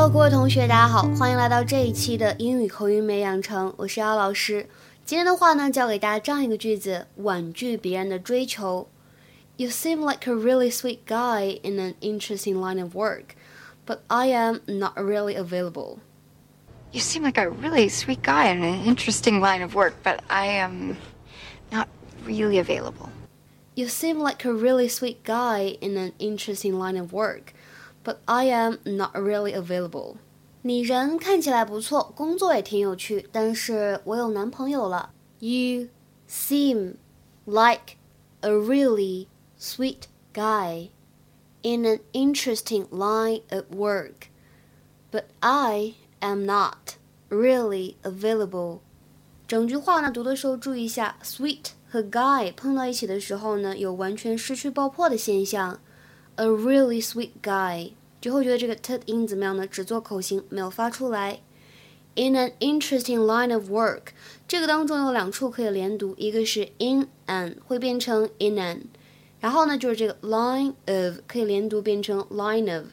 Hello，各位同学，大家好，欢迎来到这一期的英语口语美养成，我是姚老师。今天的话呢，教给大家这样一个句子：婉拒别人的追求。You seem like a really sweet guy in an interesting line of work, but I am not really available. You seem like a really sweet guy in an interesting line of work, but I am not really available. You seem like a really sweet guy in an interesting line of work, but I am not really available. 你人看起来不错，工作也挺有趣，但是我有男朋友了。You seem like a really sweet guy in an interesting line of work, but I am not really available。整句话呢，读的时候注意一下，sweet 和 guy 碰到一起的时候呢，有完全失去爆破的现象。A really sweet guy， 就会觉得这个 t 音怎么样呢？只做口型，没有发出来。In an interesting line of work，这个当中有两处可以连读，一个是 in an 会变成 in an，然后呢就是这个 line of 可以连读变成 line of。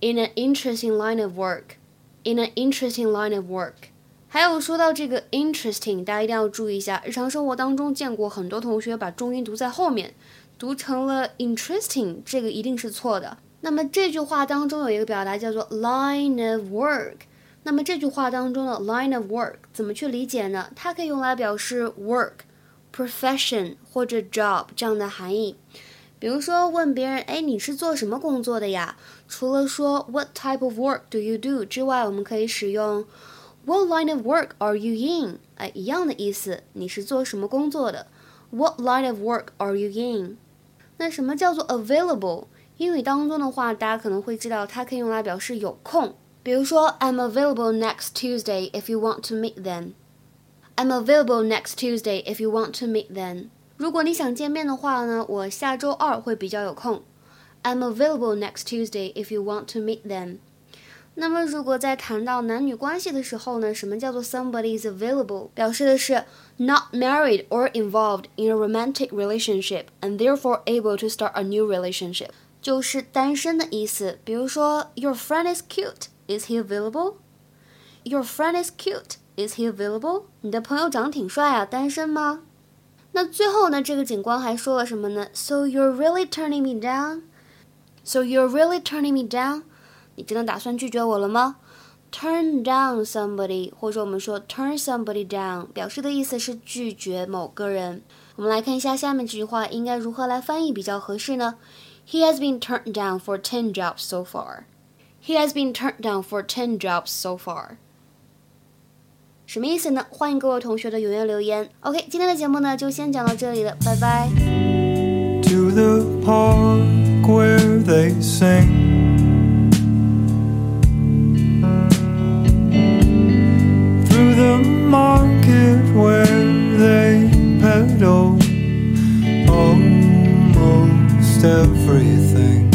In an interesting line of work。in an interesting line of work。还有说到这个 interesting，大家一定要注意一下，日常生活当中见过很多同学把重音读在后面，读成了 interesting，这个一定是错的。那么这句话当中有一个表达叫做 line of work，那么这句话当中的 line of work 怎么去理解呢？它可以用来表示 work、profession 或者 job 这样的含义。比如说问别人，哎，你是做什么工作的呀？除了说 What type of work do you do 之外，我们可以使用 What line of work are you in？哎，一样的意思，你是做什么工作的？What line of work are you in？那什么叫做 available？ 英语当中的话，大家可能会知道，它可以用来表示有空。比如说，I'm available next Tuesday if you want to meet then。I'm available next Tuesday if you want to meet then。如果你想见面的话呢，我下周二会比较有空。I'm available next Tuesday if you want to meet them。那么，如果在谈到男女关系的时候呢，什么叫做 somebody is available？表示的是 not married or involved in a romantic relationship and therefore able to start a new relationship， 就是单身的意思。比如说，Your friend is cute. Is he available? Your friend is cute. Is he available? 你的朋友长得挺帅啊，单身吗？那最后呢，这个警官还说了什么呢？So you're really turning me down? So you're really turning me down? 你真的打算拒绝我了吗？Turn down somebody，或者我们说 turn somebody down，表示的意思是拒绝某个人。我们来看一下下面这句话应该如何来翻译比较合适呢 ？He has been turned down for ten jobs so far. He has been turned down for ten jobs so far. 什么意思呢？欢迎各位同学的踊跃留言。OK，今天的节目呢就先讲到这里了，拜拜。To the park where they sing. Everything.